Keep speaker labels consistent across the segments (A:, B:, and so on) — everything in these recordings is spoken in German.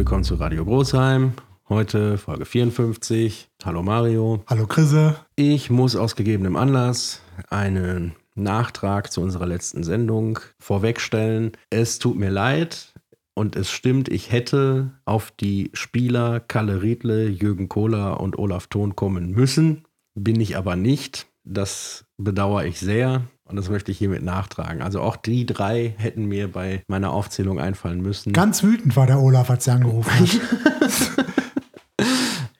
A: Willkommen zu Radio Großheim. Heute Folge 54. Hallo Mario.
B: Hallo Chrisse.
A: Ich muss aus gegebenem Anlass einen Nachtrag zu unserer letzten Sendung vorwegstellen. Es tut mir leid und es stimmt, ich hätte auf die Spieler Kalle Riedle, Jürgen Kohler und Olaf Thon kommen müssen. Bin ich aber nicht. Das bedauere ich sehr. Und das möchte ich hiermit nachtragen. Also auch die drei hätten mir bei meiner Aufzählung einfallen müssen.
B: Ganz wütend war der Olaf, als er angerufen hat.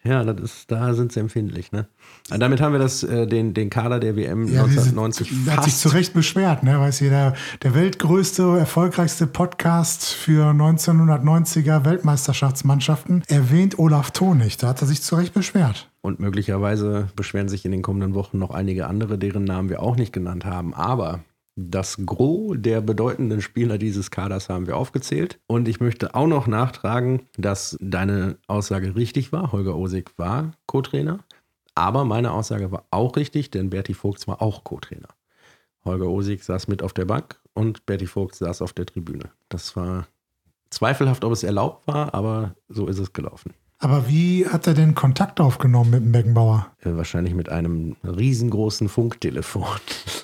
A: ja, das ist, da sind sie empfindlich. Ne? damit haben wir das, äh, den, den Kader der WM ja, 1990
B: sind, fast. hat sich zu Recht beschwert, ne? Weiß jeder, der weltgrößte, erfolgreichste Podcast für 1990er Weltmeisterschaftsmannschaften erwähnt Olaf Thon nicht. Da hat er sich zu Recht beschwert.
A: Und möglicherweise beschweren sich in den kommenden Wochen noch einige andere, deren Namen wir auch nicht genannt haben. Aber das Gros der bedeutenden Spieler dieses Kaders haben wir aufgezählt. Und ich möchte auch noch nachtragen, dass deine Aussage richtig war. Holger Osig war Co-Trainer. Aber meine Aussage war auch richtig, denn Berti Vogts war auch Co-Trainer. Holger Osig saß mit auf der Bank und Berti Vogt saß auf der Tribüne. Das war zweifelhaft, ob es erlaubt war, aber so ist es gelaufen.
B: Aber wie hat er denn Kontakt aufgenommen mit dem Beckenbauer?
A: Äh, wahrscheinlich mit einem riesengroßen Funktelefon.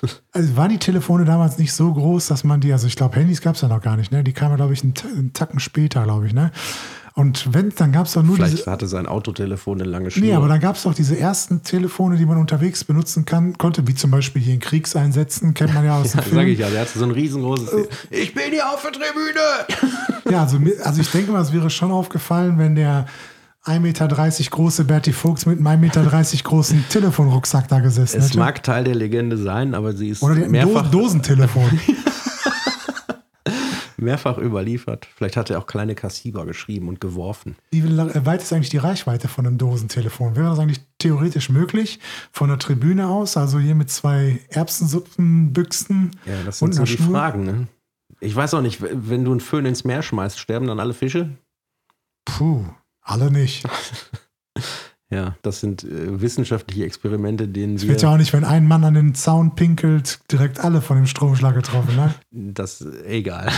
B: Also waren die Telefone damals nicht so groß, dass man die, also ich glaube, Handys gab es ja noch gar nicht, ne? Die kamen, glaube ich, einen, einen Tacken später, glaube ich, ne? Und wenn, dann gab es doch nur
A: Vielleicht diese, hatte sein Autotelefon eine lange Schnur.
B: Nee, aber dann gab es doch diese ersten Telefone, die man unterwegs benutzen kann, konnte, wie zum Beispiel hier in Kriegseinsätzen, kennt man ja aus dem ja, Film.
A: Sag ich ja, der hatte so ein riesengroßes. Äh, ich bin hier auf der Tribüne!
B: ja, also, also ich denke mal, es wäre schon aufgefallen, wenn der 1,30 Meter große Bertie Fuchs mit einem 1,30 Meter großen Telefonrucksack da gesessen
A: Es hätte. mag Teil der Legende sein, aber sie ist
B: Oder mehrfach... Dosentelefon.
A: mehrfach überliefert. Vielleicht hat er auch kleine Kassiber geschrieben und geworfen.
B: Wie weit ist eigentlich die Reichweite von einem Dosentelefon? Wäre das eigentlich theoretisch möglich von der Tribüne aus? Also hier mit zwei Erbsensuppenbüchsen
A: Ja, das sind so die Schnur? Fragen. Ne? Ich weiß auch nicht, wenn du einen Föhn ins Meer schmeißt, sterben dann alle Fische?
B: Puh. Alle nicht.
A: ja, das sind äh, wissenschaftliche Experimente, denen
B: Es wird ja auch nicht, wenn ein Mann an den Zaun pinkelt, direkt alle von dem Stromschlag getroffen, ne?
A: Das egal.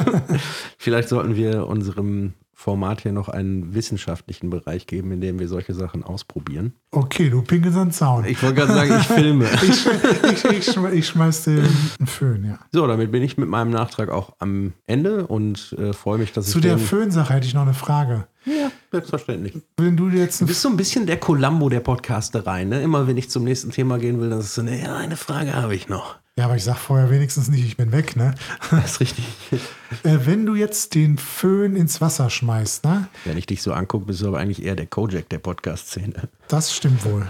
A: Vielleicht sollten wir unserem Format hier noch einen wissenschaftlichen Bereich geben, in dem wir solche Sachen ausprobieren.
B: Okay, du pinkelst an den Zaun.
A: Ich wollte gerade sagen, ich filme.
B: ich, ich, ich, ich, schmeiß dir einen Föhn, ja.
A: So, damit bin ich mit meinem Nachtrag auch am Ende und äh, freue mich, dass
B: Zu
A: ich.
B: Zu der Föhnsache hätte ich noch eine Frage.
A: Ja, selbstverständlich.
B: Wenn du jetzt.
A: Du bist so ein bisschen der Columbo der Podcasterei, ne? Immer wenn ich zum nächsten Thema gehen will, dann ist so, ne, eine Frage habe ich noch.
B: Ja, aber ich sag vorher wenigstens nicht, ich bin weg, ne?
A: Das ist richtig.
B: äh, wenn du jetzt den Föhn ins Wasser schmeißt, ne?
A: Wenn ich dich so angucke, bist du aber eigentlich eher der Kojak der Podcast-Szene.
B: Das stimmt wohl.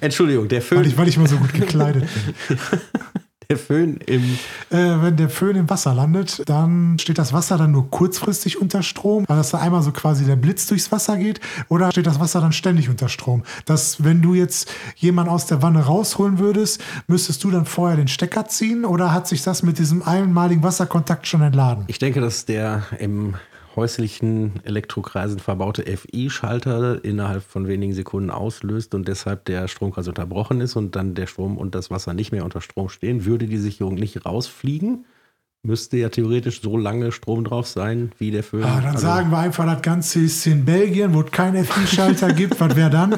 A: Entschuldigung, der Föhn.
B: Weil ich, weil ich mal so gut gekleidet bin.
A: der Föhn im.
B: Äh, wenn der Föhn im Wasser landet, dann steht das Wasser dann nur kurzfristig unter Strom, weil das da einmal so quasi der Blitz durchs Wasser geht, oder steht das Wasser dann ständig unter Strom? Dass, wenn du jetzt jemanden aus der Wanne rausholen würdest, müsstest du dann vorher den Stecker ziehen oder hat sich das mit diesem einmaligen Wasserkontakt schon entladen?
A: Ich denke, dass der im häuslichen Elektrokreisen verbaute FI-Schalter innerhalb von wenigen Sekunden auslöst und deshalb der Stromkreis unterbrochen ist und dann der Strom und das Wasser nicht mehr unter Strom stehen, würde die Sicherung nicht rausfliegen. Müsste ja theoretisch so lange Strom drauf sein, wie der Föhn.
B: Ah, dann also, sagen wir einfach, das Ganze ist in Belgien, wo es keinen FI-Schalter gibt. Was wäre dann?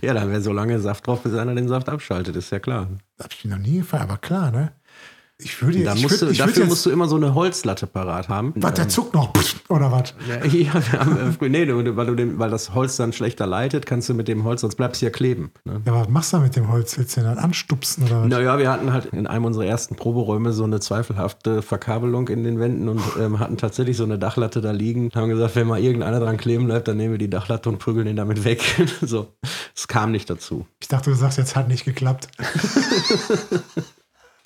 A: Ja, dann wäre so lange Saft drauf, bis einer den Saft abschaltet, ist ja klar.
B: Das habe ich noch nie gefallen, aber klar, ne? Ich würde
A: da musst du, Dafür jetzt, musst du immer so eine Holzlatte parat haben.
B: Was, der zuckt noch, oder was?
A: Ja, ja haben, äh, nee, weil, du den, weil das Holz dann schlechter leitet, kannst du mit dem Holz, sonst bleibst du ja kleben. Ne?
B: Ja, was machst du mit dem Holz? Willst du den dann anstupsen oder was?
A: Naja, wir hatten halt in einem unserer ersten Proberäume so eine zweifelhafte Verkabelung in den Wänden und ähm, hatten tatsächlich so eine Dachlatte da liegen. Haben gesagt, wenn mal irgendeiner dran kleben bleibt, dann nehmen wir die Dachlatte und prügeln den damit weg. so, es kam nicht dazu.
B: Ich dachte, du sagst, jetzt hat nicht geklappt.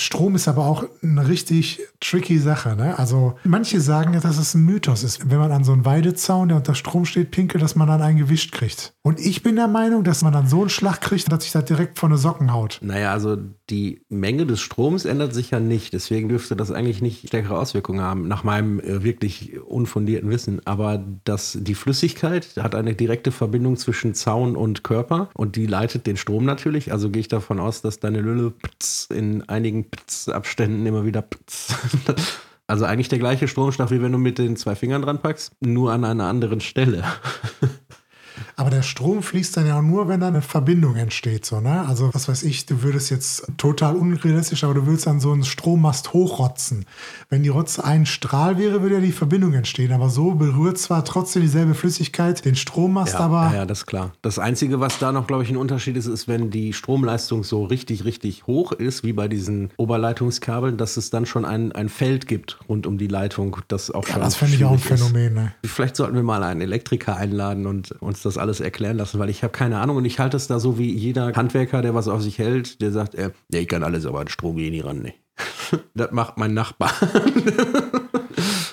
B: Strom ist aber auch eine richtig tricky Sache. Ne? Also manche sagen, dass es ein Mythos ist, wenn man an so einen Weidezaun, der unter Strom steht, pinkelt, dass man dann einen gewischt kriegt. Und ich bin der Meinung, dass man dann so einen Schlag kriegt, dass sich das direkt von den Socken haut.
A: Naja, also die Menge des Stroms ändert sich ja nicht. Deswegen dürfte das eigentlich nicht stärkere Auswirkungen haben, nach meinem äh, wirklich unfundierten Wissen. Aber das, die Flüssigkeit hat eine direkte Verbindung zwischen Zaun und Körper und die leitet den Strom natürlich. Also gehe ich davon aus, dass deine Lülle in einigen Abständen immer wieder Also eigentlich der gleiche Stromstoff, wie wenn du mit den zwei Fingern dran packst, nur an einer anderen Stelle.
B: Aber der Strom fließt dann ja auch nur, wenn da eine Verbindung entsteht. So, ne? Also, was weiß ich, du würdest jetzt total unrealistisch, aber du willst dann so einen Strommast hochrotzen. Wenn die Rotze ein Strahl wäre, würde ja die Verbindung entstehen. Aber so berührt zwar trotzdem dieselbe Flüssigkeit den Strommast,
A: ja,
B: aber.
A: Ja, das ist klar. Das Einzige, was da noch, glaube ich, ein Unterschied ist, ist, wenn die Stromleistung so richtig, richtig hoch ist, wie bei diesen Oberleitungskabeln, dass es dann schon ein, ein Feld gibt rund um die Leitung, das auch
B: ja,
A: schon.
B: das finde ich auch ein Phänomen. Ne?
A: Vielleicht sollten wir mal einen Elektriker einladen und uns das alles erklären lassen, weil ich habe keine Ahnung und ich halte es da so wie jeder Handwerker, der was auf sich hält, der sagt, äh, ja, ich kann alles, aber an Strom gehe nie ran. Nee. das macht mein Nachbar.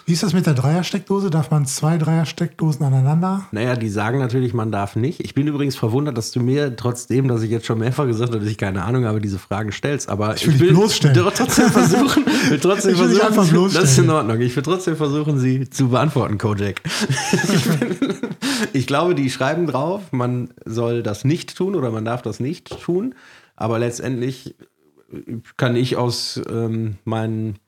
B: Wie ist das mit der Dreiersteckdose? Darf man zwei Dreiersteckdosen aneinander?
A: Naja, die sagen natürlich, man darf nicht. Ich bin übrigens verwundert, dass du mir, trotzdem, dass ich jetzt schon mehrfach gesagt habe, dass ich keine Ahnung habe, diese Fragen stellst. Aber
B: ich will, ich will bloßstellen.
A: trotzdem versuchen, will trotzdem
B: ich will
A: versuchen,
B: einfach bloßstellen.
A: das ist in Ordnung. Ich will trotzdem versuchen, sie zu beantworten, Kojak. Ich, glaube, die schreiben drauf, man soll das nicht tun oder man darf das nicht tun. Aber letztendlich kann ich aus ähm, meinen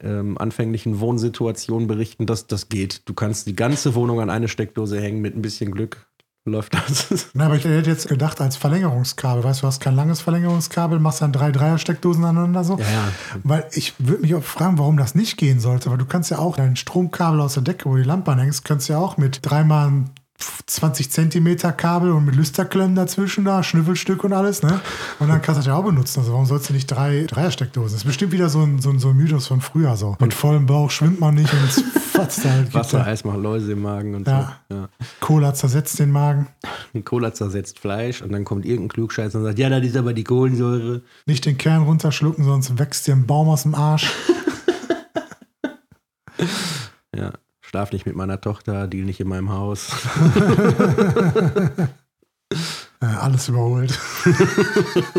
A: ähm, anfänglichen Wohnsituationen berichten, dass das geht. Du kannst die ganze Wohnung an eine Steckdose hängen, mit ein bisschen Glück läuft das.
B: Na, aber ich hätte jetzt gedacht, als Verlängerungskabel, weißt du, du hast kein langes Verlängerungskabel, machst dann drei Dreier-Steckdosen aneinander so.
A: Ja, ja.
B: Weil ich würde mich auch fragen, warum das nicht gehen sollte, weil du kannst ja auch dein Stromkabel aus der Decke, wo die Lampe anhängst, kannst ja auch mit dreimal 20 Zentimeter Kabel und mit Lüsterklemmen dazwischen da, Schnüffelstück und alles, ne? Und dann kannst du das ja auch benutzen. Also warum sollst du nicht drei Dreiersteckdosen? Das ist bestimmt wieder so ein, so ein, so ein Mythos von früher so. Mit vollem Bauch schwimmt man nicht und es fatzt halt.
A: Wasser, Eis macht Läuse im Magen und
B: Ja.
A: so. Ja.
B: Cola zersetzt den Magen.
A: Cola zersetzt Fleisch und dann kommt irgendein Klugscheißer und sagt, ja, das ist aber die Kohlensäure.
B: Nicht den Kern runterschlucken, sonst wächst dir ein Baum aus dem Arsch.
A: Ja. Schlaf nicht mit meiner Tochter, deal nicht in meinem Haus.
B: Äh, alles überholt.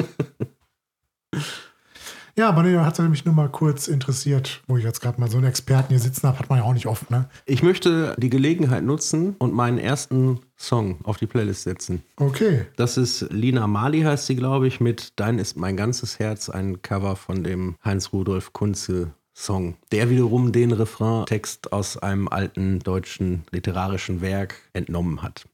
B: ja, aber nee, hat mich nur mal kurz interessiert, wo ich jetzt gerade mal so einen Experten hier sitzen habe, hat man ja auch nicht oft, ne?
A: Ich möchte die Gelegenheit nutzen und meinen ersten Song auf die Playlist setzen.
B: Okay.
A: Das ist Lina Mali, heißt sie, glaube ich, mit Dein ist mein ganzes Herz, ein Cover von dem Heinz-Rudolf Kunze Song, der wiederum den Refrain-Text aus einem alten deutschen literarischen Werk entnommen hat.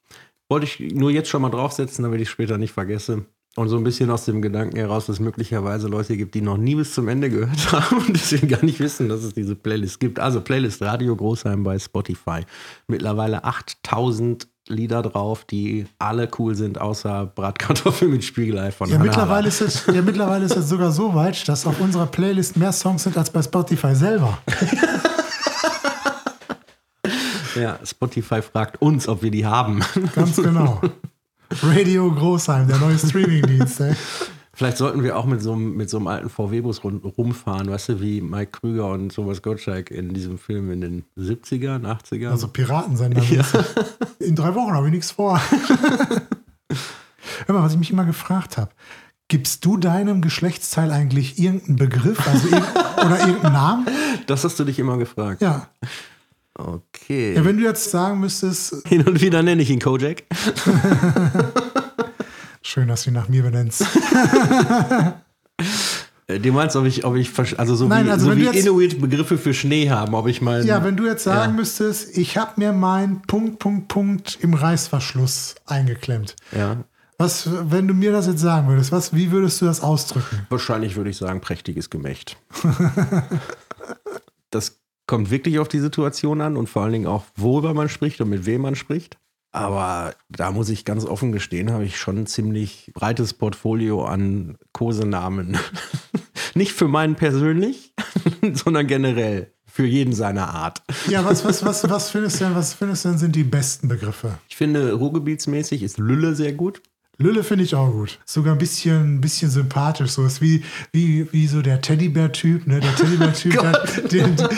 A: Wollte ich nur jetzt schon mal draufsetzen, damit ich später nicht vergesse. Und so ein bisschen aus dem Gedanken heraus, dass es möglicherweise Leute gibt, die noch nie bis zum Ende gehört haben und deswegen gar nicht wissen, dass es diese Playlist gibt. Also Playlist Radio Großheim bei Spotify. Mittlerweile 8000 Lieder drauf, die alle cool sind, außer Bratkartoffel mit Spiegelei von
B: Ja,
A: Hannah
B: mittlerweile ist, es, ja, mittlerweile ist es sogar so weit, dass auf unserer Playlist mehr Songs sind als bei Spotify selber.
A: Ja, Spotify fragt uns, ob wir die haben.
B: Ganz genau. Radio Großheim, der neue Streamingdienst.
A: Vielleicht sollten wir auch mit so einem, mit so einem alten VW-Bus rumfahren, weißt du, wie Mike Krüger und Thomas Gottschalk in diesem Film in den 70ern, 80ern.
B: Also Piratensender. In drei Wochen habe ich nichts vor. Hör mal, was ich mich immer gefragt habe. Gibst du deinem Geschlechtsteil eigentlich irgendeinen Begriff also irg oder irgendeinen Namen?
A: das hast du dich immer gefragt.
B: Ja.
A: Okay.
B: ja. Wenn du jetzt sagen müsstest,
A: Hin und wieder nenne ich ihn Kojak.
B: schön, dass du ihn nach mir benennst.
A: Äh, Du meinst, ob ich, ob ich, also so
B: Nein,
A: wie,
B: also
A: so wie
B: jetzt-
A: Inuit Begriffe für Schnee haben, ob ich mal.
B: Ja, wenn du jetzt sagen
A: Ja.
B: müsstest, ich habe mir mein Punkt, Punkt, Punkt im Reißverschluss eingeklemmt.
A: ja.
B: Was, wenn du mir das jetzt sagen würdest, was, wie würdest du das ausdrücken?
A: Wahrscheinlich würde ich sagen, prächtiges Gemächt. das kommt wirklich auf die Situation an und vor allen Dingen auch, worüber man spricht und mit wem man spricht. Aber da muss ich ganz offen gestehen, habe ich schon ein ziemlich breites Portfolio an Kosenamen. Nicht für meinen persönlich, sondern generell. Für jeden seiner Art.
B: Ja, was, was, was, was findest du denn, was findest du denn sind die besten Begriffe?
A: Ich finde, ruhrgebietsmäßig ist Lülle sehr gut.
B: Lülle finde ich auch gut. Sogar ein bisschen, ein bisschen sympathisch. So ist wie, wie, wie so der Teddybär-Typ, ne? Der Teddybär-Typ, der, der, der,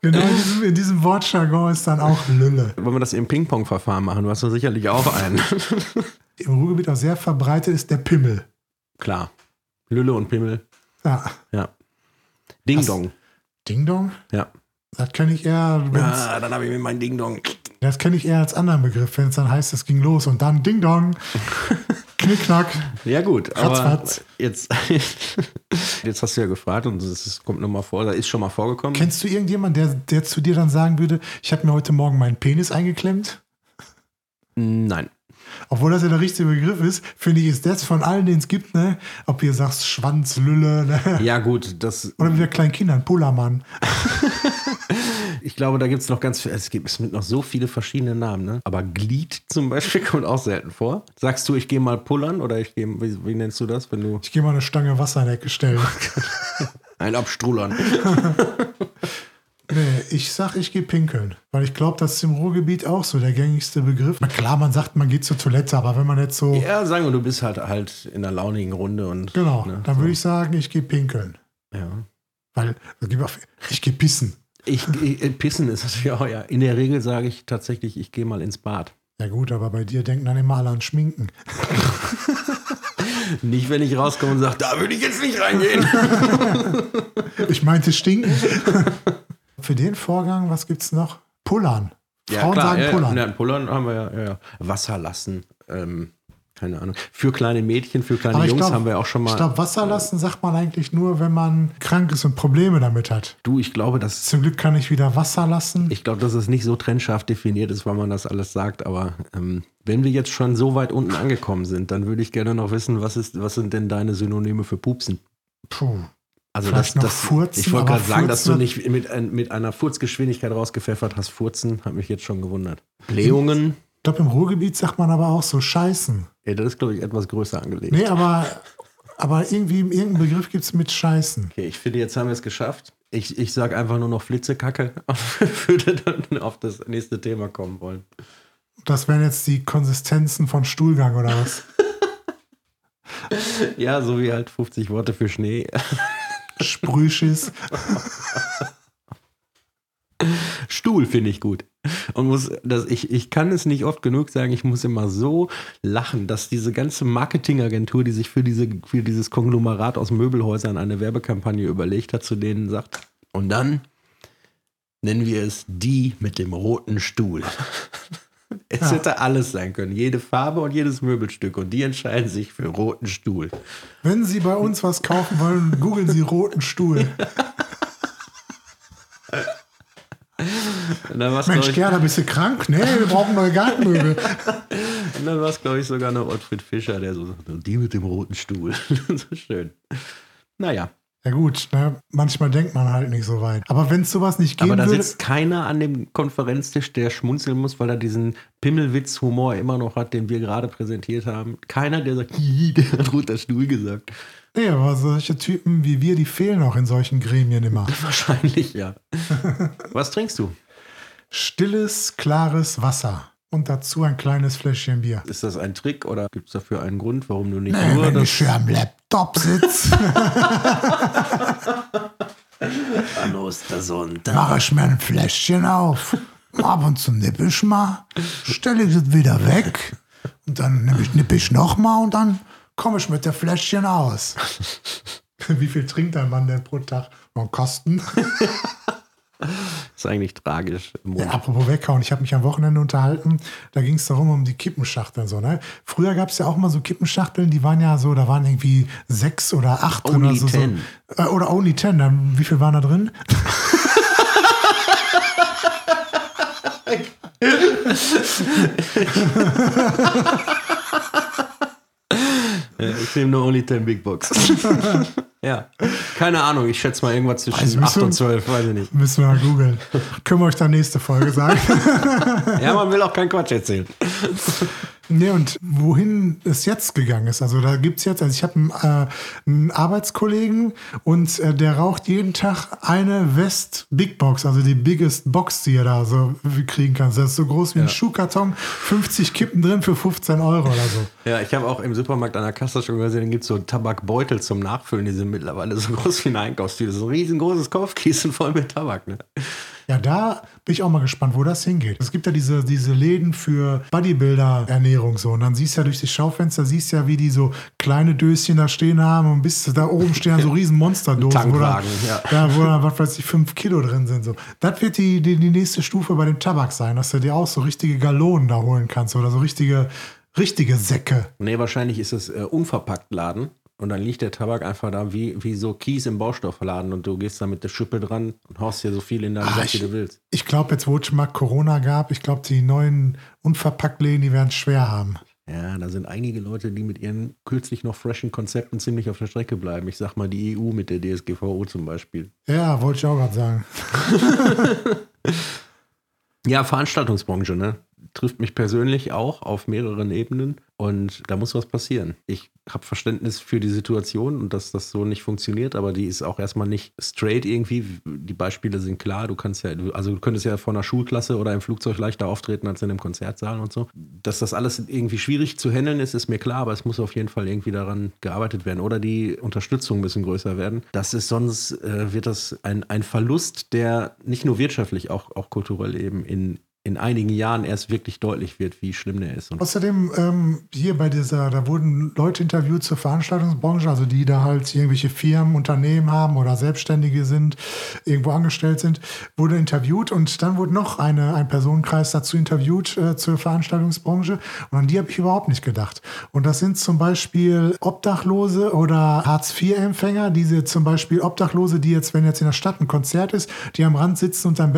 B: genau in diesem, in diesem Wortjargon ist dann auch Lülle.
A: Wenn wir das im Ping-Pong-Verfahren machen, du hast da sicherlich auch einen.
B: Im Ruhrgebiet auch sehr verbreitet ist der Pimmel.
A: Klar. Lülle und Pimmel.
B: Ja.
A: Ja. Ding Dong.
B: Ding Dong?
A: Ja.
B: Das kenne ich eher, wenn's,
A: Ah, dann habe ich mir meinen Ding Dong.
B: das kenne ich eher als anderen Begriff, wenn es dann heißt, es ging los und dann Ding Dong. Knickknack.
A: Ja, gut, aber jetzt, jetzt hast du ja gefragt und ist, kommt nochmal vor, da ist schon mal vorgekommen.
B: Kennst du irgendjemanden, der, der zu dir dann sagen würde, ich habe mir heute Morgen meinen Penis eingeklemmt?
A: Nein.
B: Obwohl das ja der richtige Begriff ist, finde ich, ist das von allen, den es gibt, ne? Ob ihr sagst Schwanz, Lülle, ne?
A: Ja, gut, das,
B: Oder bei kleinen Kindern, Pullermann.
A: ich glaube, da gibt es noch ganz viel, es gibt es mit noch so viele verschiedene Namen, ne? Aber Glied zum Beispiel kommt auch selten vor. Sagst du, ich gehe mal pullern oder ich gehe, wie, wie nennst du das, wenn du
B: Ich gehe mal eine Stange Wasser in die Ecke stellen.
A: ein Abstrullern?
B: Nee, ich sag, ich gehe pinkeln. Weil ich glaube, das ist im Ruhrgebiet auch so der gängigste Begriff. Na klar, man sagt, man geht zur Toilette, aber wenn man jetzt so.
A: ja, sagen wir, du bist halt halt in einer launigen Runde und.
B: Genau,
A: ne,
B: dann
A: so.
B: würde ich sagen, ich gehe pinkeln.
A: Ja.
B: Weil ich gehe pissen.
A: Ich, ich, äh, pissen ist natürlich auch, ja. In der Regel sage ich tatsächlich, ich gehe mal ins Bad.
B: Ja gut, aber bei dir denken dann immer alle an Schminken.
A: Nicht, wenn ich rauskomme und sage, da würde ich jetzt nicht reingehen.
B: Ich meinte stinken. Für den Vorgang, was gibt's noch? Pullern. Frauen sagen
A: ja,
B: Pullern.
A: Ja, ja, Pullern haben wir ja, ja, ja. Wasser lassen. Ähm, keine Ahnung. Für kleine Mädchen, für kleine Jungs
B: glaub-
A: haben wir auch schon mal.
B: Ich glaube, Wasser lassen sagt man eigentlich nur, wenn man krank ist und Probleme damit hat.
A: du, ich glaube, dass
B: Zum Glück kann ich wieder Wasser lassen.
A: ich glaube, dass es nicht so trennscharf definiert ist, weil man das alles sagt. Aber ähm, wenn wir jetzt schon so weit unten angekommen sind, dann würde ich gerne noch wissen, was ist, was sind denn deine Synonyme für Pupsen?
B: Puh.
A: Also
B: Vielleicht
A: das, das,
B: Furzen,
A: ich wollte gerade sagen, dass du nicht mit, mit einer Furzgeschwindigkeit rausgepfeffert hast. Furzen hat mich jetzt schon gewundert. Blähungen,
B: Ich glaube, im Ruhrgebiet sagt man aber auch so Scheißen.
A: ja, das ist, glaube ich, etwas größer angelegt.
B: Nee, aber, aber irgendwie irgendeinen Begriff gibt es mit Scheißen.
A: Okay, ich finde, jetzt haben wir es geschafft. Ich, ich sage einfach nur noch Flitzekacke und würde dann auf das nächste Thema kommen wollen.
B: Das wären jetzt die Konsistenzen von Stuhlgang oder was?
A: Ja, so wie halt 50 Worte für Schnee.
B: Sprühschiss.
A: Stuhl finde ich gut. Und muss, das, ich, ich kann es nicht oft genug sagen, ich muss immer so lachen, dass diese ganze Marketingagentur, die sich für, diese, für dieses Konglomerat aus Möbelhäusern eine Werbekampagne überlegt hat, zu denen sagt, und dann nennen wir es die mit dem roten Stuhl. Es
B: Ja.
A: hätte alles sein können, jede Farbe und jedes Möbelstück. Und die entscheiden sich für roten Stuhl.
B: Wenn Sie bei uns was kaufen wollen, googeln Sie roten Stuhl.
A: War es,
B: Mensch,
A: glaube
B: Gerda, bist du krank? Nee, wir brauchen neue Gartenmöbel.
A: und dann war's, glaub ich, sogar noch Ottfried Fischer, der so sagt, die mit dem roten Stuhl. so schön. Naja,
B: Ja gut, ne? manchmal denkt man halt nicht so weit. Aber wenn es sowas nicht geben
A: aber da
B: würde,
A: sitzt keiner an dem Konferenztisch, der schmunzeln muss, weil er diesen Pimmelwitz-Humor immer noch hat, den wir gerade präsentiert haben. Keiner, der sagt, "Hihi, der hat roter Stuhl gesagt.
B: nee, aber solche Typen wie wir, die fehlen auch in solchen Gremien immer.
A: Wahrscheinlich, ja. Was trinkst du?
B: Stilles, klares Wasser. Und dazu ein kleines Fläschchen Bier.
A: Ist das ein Trick oder gibt es dafür einen Grund, warum du nicht
B: Nee,
A: nur
B: wenn
A: das
B: ich sitze,
A: an Ostersonntag
B: mache ich mir ein Fläschchen auf. Ab und zu nippe ich mal, stelle ich es wieder weg und dann nippe ich, nippe ich nochmal und dann komme ich mit der Fläschchen aus. Wie viel trinkt ein Mann denn pro Tag? Einen Kosten?
A: ist eigentlich tragisch.
B: Ja, apropos weghauen, ich habe mich am Wochenende unterhalten, da ging es darum, um die Kippenschachteln. So, ne? Früher gab es ja auch mal so Kippenschachteln, die waren ja so, da waren irgendwie sechs oder acht drin.
A: Only
B: oder so,
A: ten.
B: So, äh, oder only ten, dann, wie viel waren da drin?
A: Ich nehme nur Only 10 Big Box. ja. Keine Ahnung, ich schätze mal irgendwas zwischen
B: Also
A: 8
B: müssen-
A: und 12, weiß ich nicht.
B: Müssen wir mal googeln. Können wir euch dann nächste Folge sagen.
A: Ja, man will auch keinen Quatsch erzählen.
B: Nee, und wohin es jetzt gegangen ist, also da gibt es jetzt, also ich habe einen, äh, einen Arbeitskollegen und äh, der raucht jeden Tag eine West Big Box, also die biggest Box, die er da so kriegen kann. Das ist so groß wie ein Schuhkarton, 50 Kippen drin für 15 Euro oder so.
A: Ja, ich habe auch im Supermarkt an der Kasse schon gesehen, da gibt es so Tabakbeutel zum Nachfüllen, die sind mittlerweile so groß wie eine Einkaufstüte. So ein riesengroßes Kopfkissen voll mit Tabak. Ne?
B: Ja, da bin ich auch mal gespannt, wo das hingeht. Es gibt ja diese, diese Läden für Bodybuilder-Ernährung so. Und dann siehst du ja durch die Schaufenster, siehst ja, wie die so kleine Döschen da stehen haben und bis da oben stehen dann so riesen Monsterdosen, wo da,
A: Tankwagen, ja.
B: ja, wo da, was weiß ich, fünf Kilo drin sind. So. Das wird die, die, die nächste Stufe bei dem Tabak sein, dass du dir auch so richtige Gallonen da holen kannst oder so richtige richtige Säcke.
A: Nee, wahrscheinlich ist es äh, unverpackt Laden. Und dann liegt der Tabak einfach da wie, wie so Kies im Baustoffladen und du gehst da mit der Schippe dran und haust dir so viel in deinen
B: Ach,
A: Sack, wie du willst.
B: Ich glaube, jetzt wo es schon mal Corona gab, ich glaube, die neuen Unverpacktläden, die werden es schwer haben.
A: Ja, da sind einige Leute, die mit ihren kürzlich noch freshen Konzepten ziemlich auf der Strecke bleiben. Ich sag mal die EU mit der DSGVO zum Beispiel.
B: Ja, wollte ich auch gerade sagen.
A: Ja, Veranstaltungsbranche, ne? Trifft mich persönlich auch auf mehreren Ebenen und da muss was passieren. Ich habe Verständnis für die Situation und dass das so nicht funktioniert, aber die ist auch erstmal nicht straight irgendwie. Die Beispiele sind klar. Du kannst ja, also du könntest ja vor einer Schulklasse oder im Flugzeug leichter auftreten als in einem Konzertsaal und so. Dass das alles irgendwie schwierig zu handeln ist, ist mir klar, aber es muss auf jeden Fall irgendwie daran gearbeitet werden oder die Unterstützung ein bisschen größer werden. Das ist sonst, äh, wird das ein, ein Verlust, der nicht nur wirtschaftlich, auch, auch kulturell eben in, in einigen Jahren erst wirklich deutlich wird, wie schlimm der ist. Und
B: Außerdem ähm, hier bei dieser, da wurden Leute interviewt zur Veranstaltungsbranche, also die da halt irgendwelche Firmen, Unternehmen haben oder Selbstständige sind, irgendwo angestellt sind, wurde interviewt und dann wurde noch eine, ein Personenkreis dazu interviewt äh, zur Veranstaltungsbranche und an die habe ich überhaupt nicht gedacht. Und das sind zum Beispiel Obdachlose oder Hartz-IV-Empfänger, diese zum Beispiel Obdachlose, die jetzt, wenn jetzt in der Stadt ein Konzert ist, die am Rand sitzen und dann,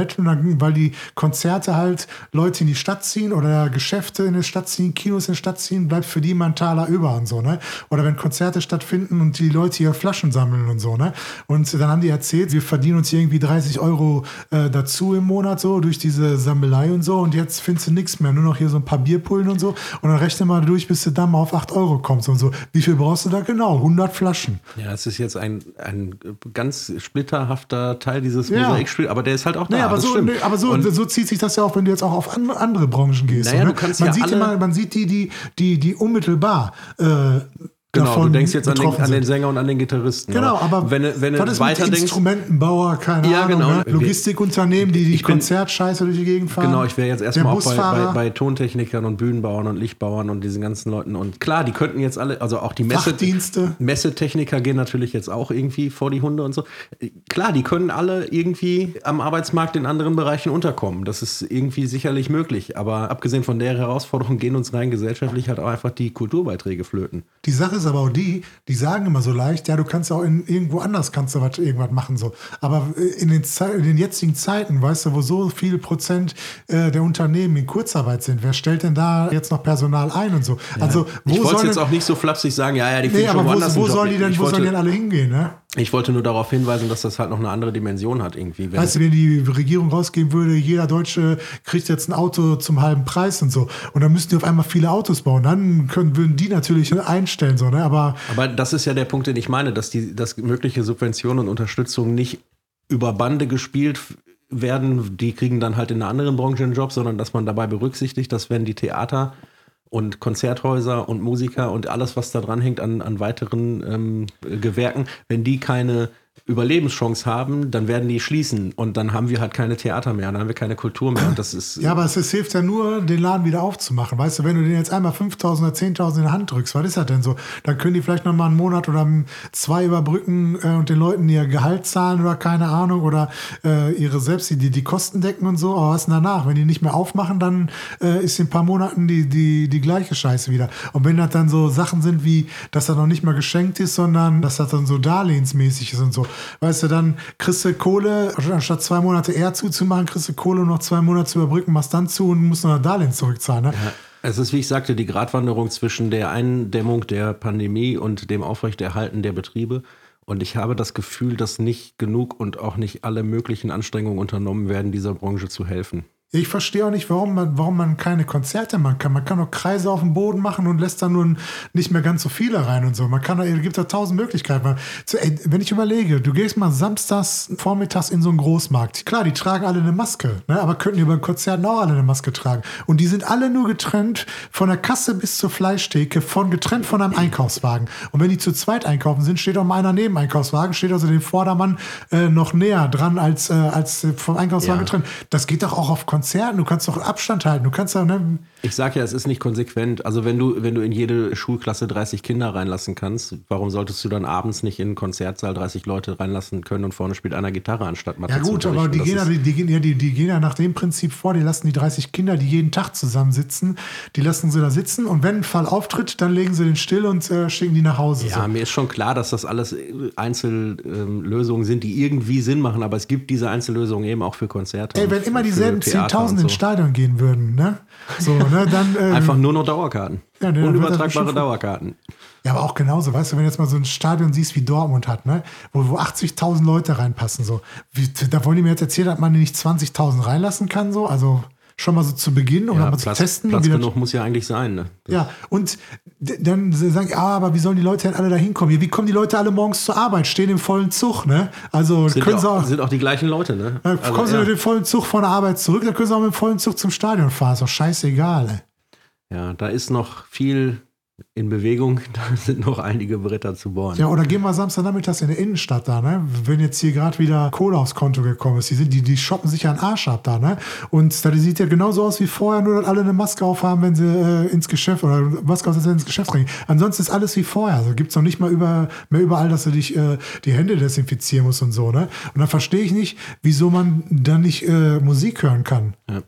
B: weil die Konzerte halt Leute in die Stadt ziehen oder Geschäfte in die Stadt ziehen, Kinos in die Stadt ziehen, bleibt für die mal ein Taler über und so, ne? Oder wenn Konzerte stattfinden und die Leute ihre Flaschen sammeln und so, ne? Und dann haben die erzählt, wir verdienen uns irgendwie 30 Euro äh, dazu im Monat so durch diese Sammelei und so und jetzt findest du nichts mehr, nur noch hier so ein paar Bierpullen und so und dann rechne mal durch, bis du dann mal auf 8 Euro kommst und so. Wie viel brauchst du da genau? 100 Flaschen.
A: ja, es ist jetzt ein, ein ganz splitterhafter Teil dieses
B: Ja.
A: Mosaikspiels, aber der ist halt auch da.
B: Nee, aber so, nee, aber so, so zieht sich das ja auch, wenn du jetzt auch auf an, andere Branchen gehst.
A: Naja,
B: ne? man,
A: ja
B: sieht
A: alle-
B: immer, man sieht die, die, die, die unmittelbar äh,
A: Genau,
B: davon
A: du denkst jetzt an den, an den. Sänger und an den Gitarristen.
B: Genau, aber
A: wenn du, wenn
B: was ist
A: weiter
B: mit Instrumentenbauer, keine
A: Ja,
B: Ahnung,
A: genau.
B: ne? Logistikunternehmen, die die
A: bin-
B: Konzertscheiße durch die Gegend fahren.
A: Genau, ich wäre jetzt erstmal auch bei, bei, bei Tontechnikern und Bühnenbauern und Lichtbauern und diesen ganzen Leuten. Und klar, die könnten jetzt alle, also auch die Messe. Messetechniker gehen natürlich jetzt auch irgendwie vor die Hunde und so. Klar, die können alle irgendwie am Arbeitsmarkt in anderen Bereichen unterkommen. Das ist irgendwie sicherlich möglich. Aber abgesehen von der Herausforderung gehen uns rein gesellschaftlich halt auch einfach die Kulturbeiträge flöten.
B: Die Sache ist aber auch die, die sagen immer so leicht, ja, du kannst auch in, irgendwo anders kannst du was, irgendwas machen so. Aber äh, in den, in den jetzigen Zeiten, weißt du, wo so viel Prozent äh, der Unternehmen in Kurzarbeit sind, wer stellt denn da jetzt noch Personal ein und so? Also wo
A: Ich wollte jetzt auch nicht so flapsig sagen, ja, ja, die
B: nee, aber wo, wo sollen die denn,
A: ich,
B: wo sollen die denn alle hingehen, ne?
A: Ich wollte nur darauf hinweisen, dass das halt noch eine andere Dimension hat irgendwie. Wenn
B: Weißt du, wenn die Regierung rausgeben würde, jeder Deutsche kriegt jetzt ein Auto zum halben Preis und so. Und dann müssten die auf einmal viele Autos bauen. Dann können, würden die natürlich einstellen, so, ne? Aber
A: Aber das ist ja der Punkt, den ich meine, dass die, dass mögliche Subventionen und Unterstützung nicht über Bande gespielt werden. Die kriegen dann halt in einer anderen Branche einen Job, sondern dass man dabei berücksichtigt, dass wenn die Theater und Konzerthäuser und Musiker und alles, was da dran hängt an, an weiteren ähm, Gewerken, wenn die keine Überlebenschance haben, dann werden die schließen und dann haben wir halt keine Theater mehr, dann haben wir keine Kultur mehr und das ist
B: Ja, aber es, es hilft ja nur, den Laden wieder aufzumachen. Weißt du, wenn du den jetzt einmal 5.000 oder 10.000 in die Hand drückst, was ist das denn so? Dann können die vielleicht noch mal einen Monat oder zwei überbrücken äh, und den Leuten ihr Gehalt zahlen oder keine Ahnung oder äh, ihre selbst die, die Kosten decken und so. Aber was denn danach? Wenn die nicht mehr aufmachen, dann äh, ist in ein paar Monaten die, die, die gleiche Scheiße wieder. Und wenn das dann so Sachen sind wie, dass das noch nicht mal geschenkt ist, sondern dass das dann so darlehensmäßig ist und so. Weißt du, dann kriegst du Kohle, anstatt zwei Monate eher zuzumachen, kriegst du Kohle, um noch zwei Monate zu überbrücken, machst dann zu und musst noch ein Darlehen zurückzahlen. Ne?
A: Es ist, wie ich sagte, die Gratwanderung zwischen der Eindämmung der Pandemie und dem Aufrechterhalten der Betriebe. Und ich habe das Gefühl, dass nicht genug und auch nicht alle möglichen Anstrengungen unternommen werden, dieser Branche zu helfen.
B: Ich verstehe auch nicht, warum man, warum man keine Konzerte machen kann. Man kann doch Kreise auf dem Boden machen und lässt dann nun nicht mehr ganz so viele rein und so. Man kann, da- es gibt da tausend Möglichkeiten. Wenn ich überlege, du gehst mal samstags vormittags in so einen Großmarkt. Klar, die tragen alle eine Maske, ne? aber könnten die bei Konzerten auch alle eine Maske tragen. Und die sind alle nur getrennt von der Kasse bis zur Fleischtheke, von getrennt von einem Einkaufswagen. Und wenn die zu zweit einkaufen sind, steht auch mal einer neben Einkaufswagen, steht also dem Vordermann äh, noch näher dran als, äh, als vom Einkaufswagen
A: Ja.
B: getrennt. Das geht doch auch auf Konzerten Konzerten, du kannst doch Abstand halten, du kannst doch, ne?
A: Ich sag ja, es ist nicht konsequent. Also wenn du, wenn du in jede Schulklasse 30 Kinder reinlassen kannst, warum solltest du dann abends nicht in einen Konzertsaal 30 Leute reinlassen können und vorne spielt einer Gitarre anstatt Mathe
B: Ja gut, aber die gehen, ja, die, die, die, die gehen ja nach dem Prinzip vor, die lassen die 30 Kinder, die jeden Tag zusammensitzen, die lassen sie da sitzen und wenn ein Fall auftritt, dann legen sie den still und äh, schicken die nach Hause.
A: ja, mir ist schon klar, dass das alles Einzellösungen sind, die irgendwie Sinn machen, aber es gibt diese Einzellösungen eben auch für Konzerte.
B: Ey, wenn immer dieselben
A: und
B: 10.000
A: so.
B: ins Stadion gehen würden, ne? So, ne, dann. ähm,
A: Einfach nur noch Dauerkarten.
B: Ja, ne,
A: Unübertragbare Dauerkarten.
B: Ja, aber auch genauso, weißt du, wenn du jetzt mal so ein Stadion siehst, wie Dortmund hat, ne, wo, wo 80.000 Leute reinpassen, so, wie, da wollen die mir jetzt erzählen, dass man nicht 20.000 reinlassen kann, so, also schon mal so zu Beginn, um
A: Ja,
B: dann mal
A: Platz,
B: zu testen.
A: Platz genug muss ja eigentlich sein. Ne?
B: ja, und dann sagen, ja, aber wie sollen die Leute denn alle da hinkommen? Wie kommen die Leute alle morgens zur Arbeit? Stehen im vollen Zug, ne? Also
A: Sind,
B: können sie
A: auch,
B: auch,
A: sind auch die gleichen Leute, ne?
B: äh,
A: Also,
B: kommen sie
A: ja.
B: mit dem vollen Zug von der Arbeit zurück, dann können sie auch mit dem vollen Zug zum Stadion fahren. Ist doch scheißegal, ey.
A: ja, da ist noch viel in Bewegung. Da sind noch einige Bretter zu bohren.
B: Ja, oder gehen wir Samstagnachmittags in der Innenstadt da, ne? Wenn jetzt hier gerade wieder Kohle aufs Konto gekommen ist, die, sind, die, die shoppen sich ja einen Arsch ab da, ne? Und da sieht ja genauso aus wie vorher, nur dass alle eine Maske aufhaben, wenn sie äh, ins Geschäft oder Maske auf, wenn sie ins Geschäft rein. Ansonsten ist alles wie vorher. Also gibt's noch nicht mal über, mehr überall, dass du dich äh, die Hände desinfizieren musst und so, ne? Und dann verstehe ich nicht, wieso man dann nicht äh, Musik hören kann.
A: Ja.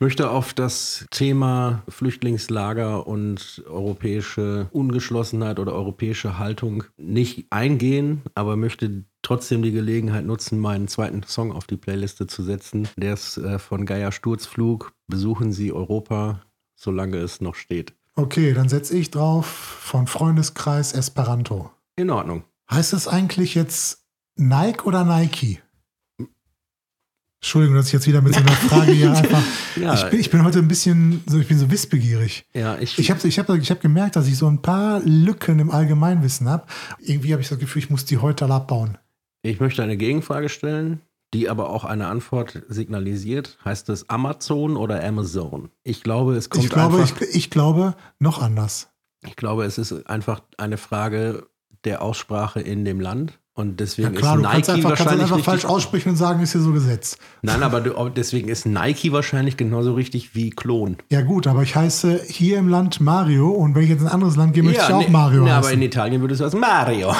A: Ich möchte auf das Thema Flüchtlingslager und europäische Ungeschlossenheit oder europäische Haltung nicht eingehen, aber möchte trotzdem die Gelegenheit nutzen, meinen zweiten Song auf die Playliste zu setzen. Der ist äh, von Geier Sturzflug. Besuchen Sie Europa, solange es noch steht.
B: Okay, dann setze ich drauf von Freundeskreis Esperanto.
A: In Ordnung.
B: Heißt das eigentlich jetzt Nike oder Nike? Entschuldigung, dass ich jetzt wieder mit so einer Frage hier einfach.
A: Ja.
B: Ich, bin, ich bin heute ein bisschen so, ich bin so wissbegierig.
A: Ja, ich,
B: Ich habe ich hab, ich hab gemerkt, dass ich so ein paar Lücken im Allgemeinwissen habe. Irgendwie habe ich das Gefühl, ich muss die heute alle abbauen.
A: ich möchte eine Gegenfrage stellen, die aber auch eine Antwort signalisiert. Heißt es Amazon oder Amazon? Ich glaube, es kommt
B: Ich glaube,
A: einfach.
B: ich, ich glaube noch anders.
A: Ich glaube, es ist einfach eine Frage der Aussprache in dem Land. Und
B: Ja
A: deswegen
B: klar,
A: ist Nike
B: einfach, kannst
A: wahrscheinlich
B: einfach falsch aussprechen und sagen, ist hier so Gesetz.
A: Nein, aber du, deswegen ist Nike wahrscheinlich genauso richtig wie Klon.
B: Ja gut, aber ich heiße hier im Land Mario und wenn ich jetzt in ein anderes Land gehe, möchte ich auch
A: nee,
B: Mario
A: aber
B: heißen.
A: in Italien würdest du als Mario.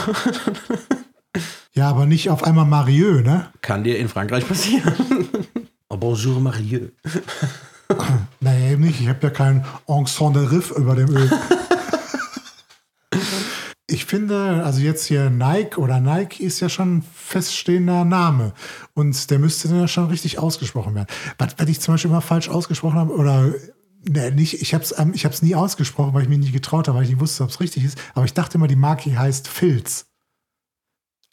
B: ja, aber nicht auf einmal Mario, ne?
A: Kann dir in Frankreich passieren. oh, bonjour Mario.
B: Naja, eben nicht. Ich habe ja kein Ensemble Riff über dem Öl. Ich finde, also jetzt hier Nike oder Nike ist ja schon ein feststehender Name. Und der müsste dann ja schon richtig ausgesprochen werden. Was, wenn ich zum Beispiel mal falsch ausgesprochen habe oder ne, nicht, ich habe es ich hab's nie ausgesprochen, weil ich mich nicht getraut habe, weil ich nicht wusste, ob es richtig ist. Aber ich dachte immer, die Marke heißt Filz.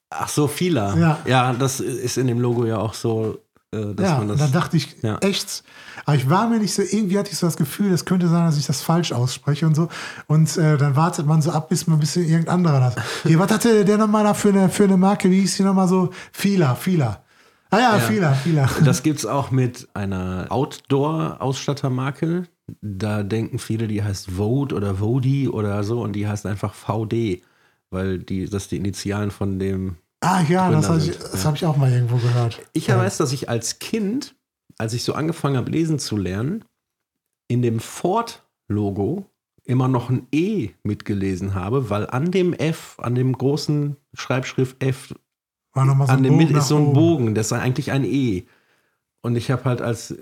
A: Ach so, Fila.
B: Ja.
A: ja, das ist in dem Logo ja auch so, äh, dass
B: ja,
A: man
B: und
A: das.
B: dann dachte ich,
A: ja.
B: echt. Aber ich war mir nicht so, irgendwie hatte ich so das Gefühl, es könnte sein, dass ich das falsch ausspreche und so. Und äh, dann wartet man so ab, bis man ein bisschen irgendein anderer hat. Hier, was hatte der nochmal da für eine, für eine Marke? Wie hieß die nochmal so? Fila, Fila. Ah ja,
A: Ja.
B: Fila, Fila.
A: Das gibt es auch mit einer Outdoor-Ausstattermarke. Da denken viele, die heißt Vode oder Vodi oder so und die heißt einfach VD, weil die, das die Initialen von dem.
B: Ah ja, das
A: Gründer
B: habe ich, das
A: ja.
B: hab ich auch mal irgendwo gehört.
A: Ich
B: ja.
A: weiß, dass ich als Kind, als ich so angefangen habe, lesen zu lernen, in dem Ford-Logo immer noch ein E mitgelesen habe, weil an dem F, an dem großen Schreibschrift F
B: so
A: an dem
B: Bogen
A: ist so ein. Bogen, das ist eigentlich ein E. Und ich habe halt als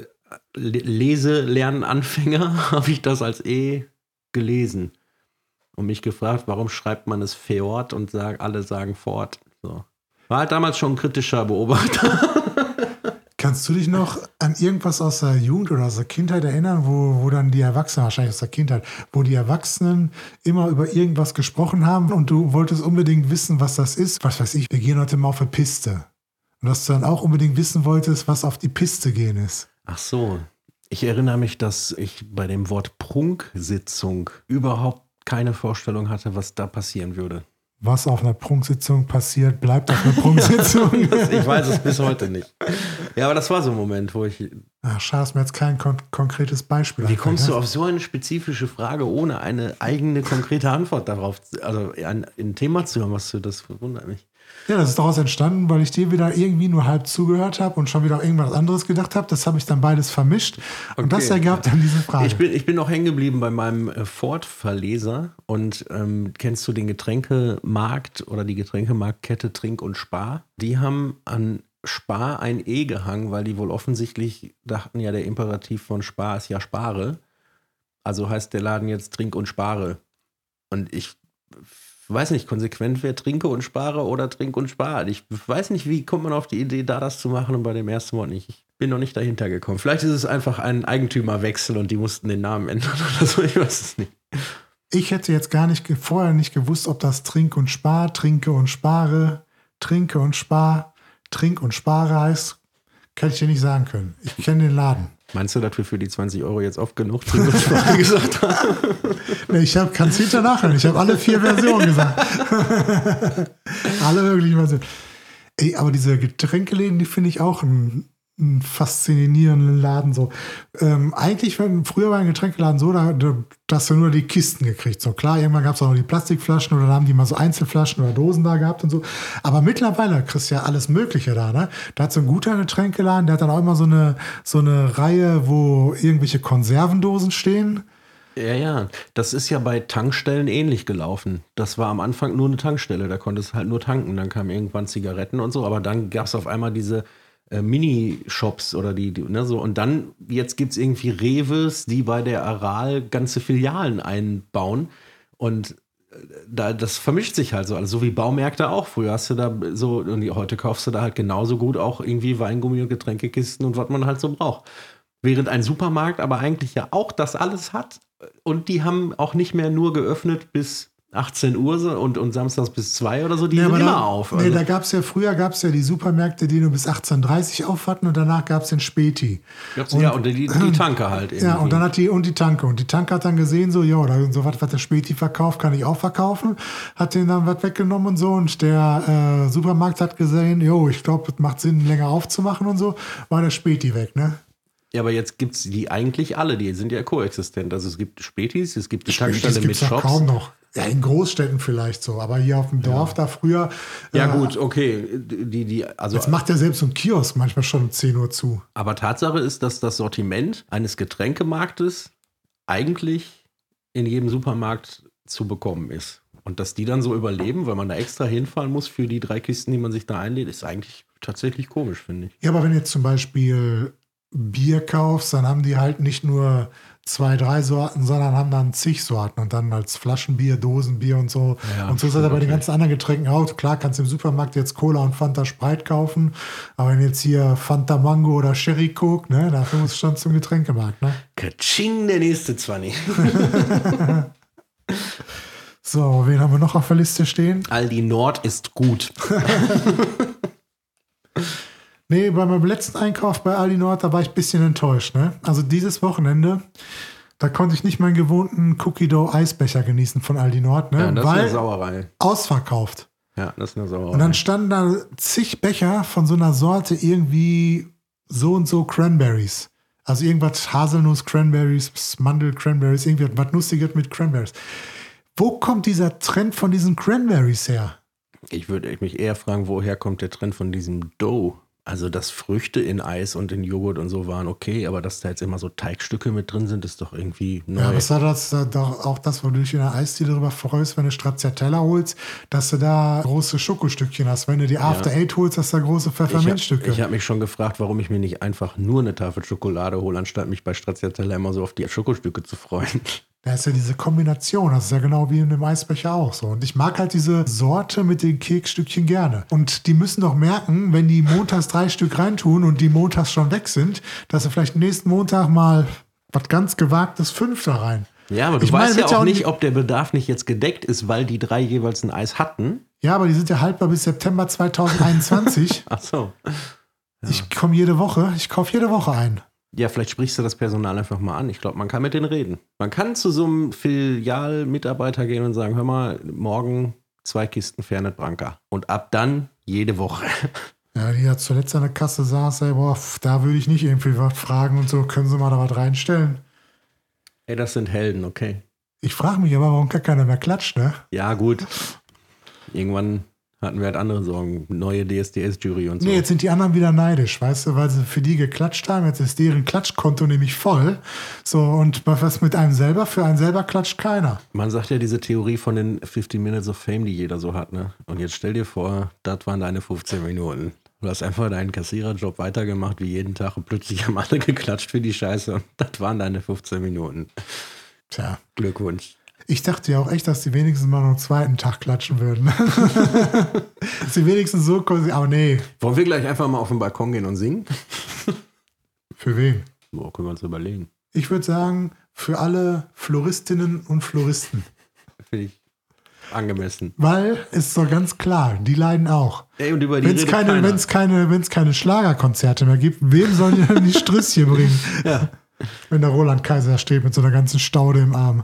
A: Leselernanfänger habe ich das als E gelesen und mich gefragt, warum schreibt man es Fjord und sag, alle sagen Ford. So. War halt damals schon ein kritischer Beobachter.
B: Kannst du dich noch an irgendwas aus der Jugend oder aus der Kindheit erinnern, wo, wo dann die Erwachsenen, wahrscheinlich aus der Kindheit, wo die Erwachsenen immer über irgendwas gesprochen haben und du wolltest unbedingt wissen, was das ist? Was weiß ich, wir gehen heute mal auf eine Piste. Und dass du dann auch unbedingt wissen wolltest, was auf die Piste gehen ist.
A: Ach so. Ich erinnere mich, dass ich bei dem Wort Prunksitzung überhaupt keine Vorstellung hatte, was da passieren würde.
B: Was auf einer Prunksitzung passiert, bleibt auf einer Prunksitzung.
A: Ich weiß es bis heute nicht. Ja, aber das war so ein Moment, wo ich
B: Ach, schade, ist mir jetzt kein kon konkretes Beispiel.
A: Wie kommst du auf so eine spezifische Frage, ohne eine eigene konkrete Antwort darauf, also ein, ein Thema zu haben, was du, das wundert mich.
B: Ja, das ist daraus entstanden, weil ich dir wieder irgendwie nur halb zugehört habe und schon wieder irgendwas anderes gedacht habe. Das habe ich dann beides vermischt. Und
A: Okay.
B: das ergab dann diese Frage.
A: Ich bin, ich bin noch hängen geblieben bei meinem äh, Ford-Verleser und ähm, kennst du den Getränkemarkt oder die Getränkemarktkette Trink und Spar? Die haben an Spar ein E gehangen, weil die wohl offensichtlich dachten, ja, der Imperativ von Spar ist ja Spare. Also heißt der Laden jetzt Trink und Spare. Und ich weiß nicht, konsequent wäre Trinke und Spare oder Trink und Spar. Ich weiß nicht, wie kommt man auf die Idee, da das zu machen und bei dem ersten Wort nicht. Ich bin noch nicht dahinter gekommen. Vielleicht ist es einfach ein Eigentümerwechsel und die mussten den Namen ändern oder so. Ich weiß es nicht.
B: Ich hätte jetzt gar nicht vorher nicht gewusst, ob das Trink und Spar, Trinke und Spare, Trinke und Spar, Trink und Spare heißt. Kann ich dir nicht sagen können. Ich kenne den Laden.
A: Meinst du, dass wir für die 20 Euro jetzt oft genug Trink und Spar gesagt haben?
B: Nee, ich habe kannst hinter nachhören. Ich habe alle vier Versionen gesagt. alle möglichen Versionen. Ey, aber diese Getränkeläden, die finde ich auch einen, einen faszinierenden Laden. So. Ähm, eigentlich, wenn, früher war ein Getränkeladen so, da da hast du nur die Kisten gekriegt. So klar, irgendwann gab es auch noch die Plastikflaschen oder da haben die mal so Einzelflaschen oder Dosen da gehabt und so. Aber mittlerweile kriegst du ja alles Mögliche da, ne? Da hat so ein guter Getränkeladen, der hat dann auch immer so eine, so eine Reihe, wo irgendwelche Konservendosen stehen.
A: Ja, ja. Das ist ja bei Tankstellen ähnlich gelaufen. Das war am Anfang nur eine Tankstelle. Da konntest du halt nur tanken. Dann kamen irgendwann Zigaretten und so. Aber dann gab es auf einmal diese äh, Mini-Shops oder die, die ne, so. Und dann, jetzt gibt es irgendwie Reves, die bei der Aral ganze Filialen einbauen. Und äh, da, das vermischt sich halt so. Also so wie Baumärkte auch. Früher hast du da so, und heute kaufst du da halt genauso gut auch irgendwie Weingummi und Getränkekisten und was man halt so braucht. Während ein Supermarkt aber eigentlich ja auch das alles hat. Und die haben auch nicht mehr nur geöffnet bis 18 Uhr so und, und samstags bis 2 oder so. Die
B: Ja,
A: sind immer
B: da,
A: auf.
B: Nee,
A: Also,
B: da gab es ja früher gab's ja die Supermärkte, die nur bis 18.30 Uhr auf hatten und danach gab es den Späti.
A: gab's- ja, und die, die Tanke halt.
B: Ja,
A: irgendwie.
B: und dann hat die und die Tanke. Und die Tanke hat dann gesehen, so, ja, da so was, was der Späti verkauft, kann ich auch verkaufen. Hat den dann was weggenommen und so. Und der äh, Supermarkt hat gesehen, jo, ich glaube, es macht Sinn, länger aufzumachen und so, war der Späti weg, ne?
A: Ja, aber jetzt gibt es die eigentlich alle, die sind ja koexistent. Also es gibt Spätis, es gibt die
B: Spätis
A: Tankstelle mit Shops.
B: kaum noch. Ja, in Großstädten vielleicht so, aber hier auf dem Dorf da früher.
A: Ja,
B: äh,
A: gut, okay. Die, die, also,
B: Jetzt macht ja selbst so ein Kiosk manchmal schon um 10 Uhr zu.
A: aber Tatsache ist, dass das Sortiment eines Getränkemarktes eigentlich in jedem Supermarkt zu bekommen ist. Und dass die dann so überleben, weil man da extra hinfahren muss für die drei Kisten, die man sich da einlädt, ist eigentlich tatsächlich komisch, finde ich.
B: Ja, aber wenn du jetzt zum Beispiel Bier kaufst, dann haben die halt nicht nur zwei, drei Sorten, sondern haben dann zig Sorten und dann als Flaschenbier, Dosenbier und so.
A: Ja,
B: und so ist das ja bei den
A: okay.
B: ganzen anderen Getränken auch. Klar kannst du im Supermarkt jetzt Cola und Fanta Sprite kaufen, aber wenn jetzt hier Fanta Mango oder Sherry Coke, ne, dafür musst du schon zum Getränkemarkt, ne?
A: Katsching, der nächste 20.
B: So, wen haben wir noch auf der Liste stehen?
A: Aldi Nord ist gut.
B: Nee, bei meinem letzten Einkauf bei Aldi Nord, da war ich ein bisschen enttäuscht. Ne? Also dieses Wochenende, da konnte ich nicht meinen gewohnten Cookie Dough Eisbecher genießen von Aldi Nord, ne?
A: Ja, das ist
B: weil
A: eine Sauerei.
B: ausverkauft.
A: Ja, das ist eine Sauerei.
B: Und dann standen da zig Becher von so einer Sorte irgendwie so und so Cranberries. Also irgendwas Haselnuss, Cranberries, Mandel, Cranberries, irgendwie was Nussiges mit Cranberries. Wo kommt dieser Trend von diesen Cranberries her?
A: Ich würde mich eher fragen, woher kommt der Trend von diesem Dough? Also, dass Früchte in Eis und in Joghurt und so waren okay, aber dass da jetzt immer so Teigstücke mit drin sind, ist doch irgendwie neu.
B: Ja, was war das äh, doch auch das, wo du dich in der Eisdiele darüber freust, wenn du Stracciatella holst, dass du da große Schokostückchen hast. Wenn du die After Eight holst, hast du da große
A: ich habe
B: Pfefferminzstücke.
A: hab mich schon gefragt, warum ich mir nicht einfach nur eine Tafel Schokolade hole, anstatt mich bei Stracciatella immer so auf die Schokostücke zu freuen.
B: Da ist ja diese Kombination, das ist ja genau wie in dem Eisbecher auch so. Und ich mag halt diese Sorte mit den Keksstückchen gerne. Und die müssen doch merken, wenn die montags drei Stück reintun und die montags schon weg sind, dass sie vielleicht nächsten Montag mal was ganz gewagtes fünf da rein.
A: Ja, aber du
B: Ich meine,
A: weißt ja
B: wird ja
A: auch
B: auch
A: nicht,
B: nicht-
A: ob der Bedarf nicht jetzt gedeckt ist, weil die drei jeweils ein Eis hatten.
B: Ja, aber die sind ja haltbar bis September 2021.
A: Ach so.
B: Ich komme jede Woche, ich kaufe jede Woche ein.
A: Ja, vielleicht sprichst du das Personal einfach mal an. Ich glaube, man kann mit denen reden. Man kann zu so einem Filialmitarbeiter gehen und sagen, hör mal, morgen zwei Kisten Fernet Branca. Und ab dann jede Woche.
B: Ja, die ja zuletzt an der Kasse saß, ey, boah, da würde ich nicht irgendwie was fragen und so, können Sie mal da was reinstellen?
A: Ey, das sind Helden, okay.
B: Ich frage mich aber, warum gar keiner mehr klatscht, ne?
A: Ja, gut. Irgendwann hatten wir halt andere Sorgen. Neue DSDS-Jury und so.
B: Nee, jetzt sind die anderen wieder neidisch, weißt du, weil sie für die geklatscht haben. Jetzt ist deren Klatschkonto nämlich voll. So, und was mit einem selber? Für einen selber klatscht keiner.
A: Man sagt ja diese Theorie von den 50 Minutes of Fame, die jeder so hat, ne? Und jetzt stell dir vor, das waren deine 15 Minuten. Du hast einfach deinen Kassiererjob weitergemacht wie jeden Tag und plötzlich haben alle geklatscht für die Scheiße und das waren deine 15 Minuten.
B: Tja.
A: Glückwunsch.
B: Ich dachte ja auch echt, dass die wenigstens mal noch einen zweiten Tag klatschen würden. dass die wenigstens so quasi, aber nee.
A: Wollen wir gleich einfach mal auf den Balkon gehen und singen?
B: Für wen?
A: Boah, können wir uns überlegen.
B: Ich würde sagen, für alle Floristinnen und Floristen.
A: Finde ich angemessen.
B: Weil, ist doch ganz klar, die leiden auch.
A: Ey, und über die
B: Wenn es keine, wenn's keine, wenn's keine Schlagerkonzerte mehr gibt, wem sollen die denn die Strüsschen bringen?
A: Ja.
B: Wenn der Roland Kaiser steht mit so einer ganzen Staude im Arm.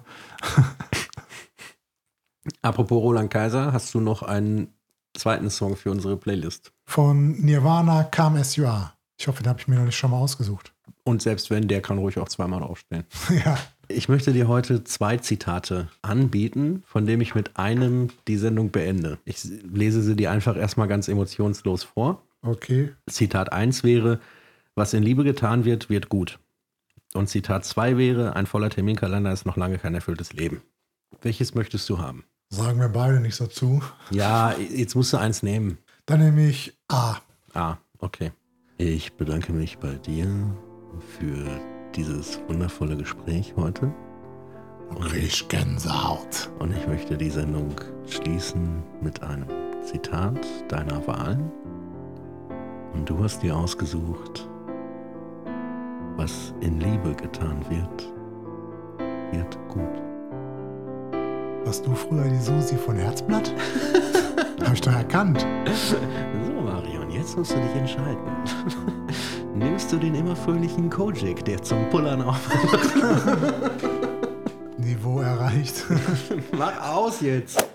A: Apropos Roland Kaiser, hast du noch einen zweiten Song für unsere Playlist?
B: Von Nirvana As You Are. Ich hoffe, den habe ich mir noch nicht schon mal ausgesucht.
A: Und selbst wenn, der kann ruhig auch zweimal draufstehen.
B: ja.
A: Ich möchte dir heute zwei Zitate anbieten, von dem ich mit einem die Sendung beende. Ich lese sie dir einfach erstmal ganz emotionslos vor.
B: Okay.
A: Zitat 1 wäre, was in Liebe getan wird, wird gut. Und Zitat 2 wäre, ein voller Terminkalender ist noch lange kein erfülltes Leben. Welches möchtest du haben?
B: Sagen wir beide nicht so zu.
A: Ja, jetzt musst du eins nehmen.
B: Dann nehme ich A.
A: Ah, okay. Ich bedanke mich bei dir für dieses wundervolle Gespräch heute.
B: Riech Gänsehaut.
A: Und ich möchte die Sendung schließen mit einem Zitat deiner Wahl. Und du hast dir ausgesucht, was in Liebe getan wird, wird gut.
B: Warst du früher die Susi von Herzblatt? Habe ich doch erkannt.
A: So, Marion, jetzt musst du dich entscheiden. Nimmst du den immer fröhlichen Kojik, der zum Pullern aufmacht?
B: Niveau erreicht.
A: Mach aus jetzt!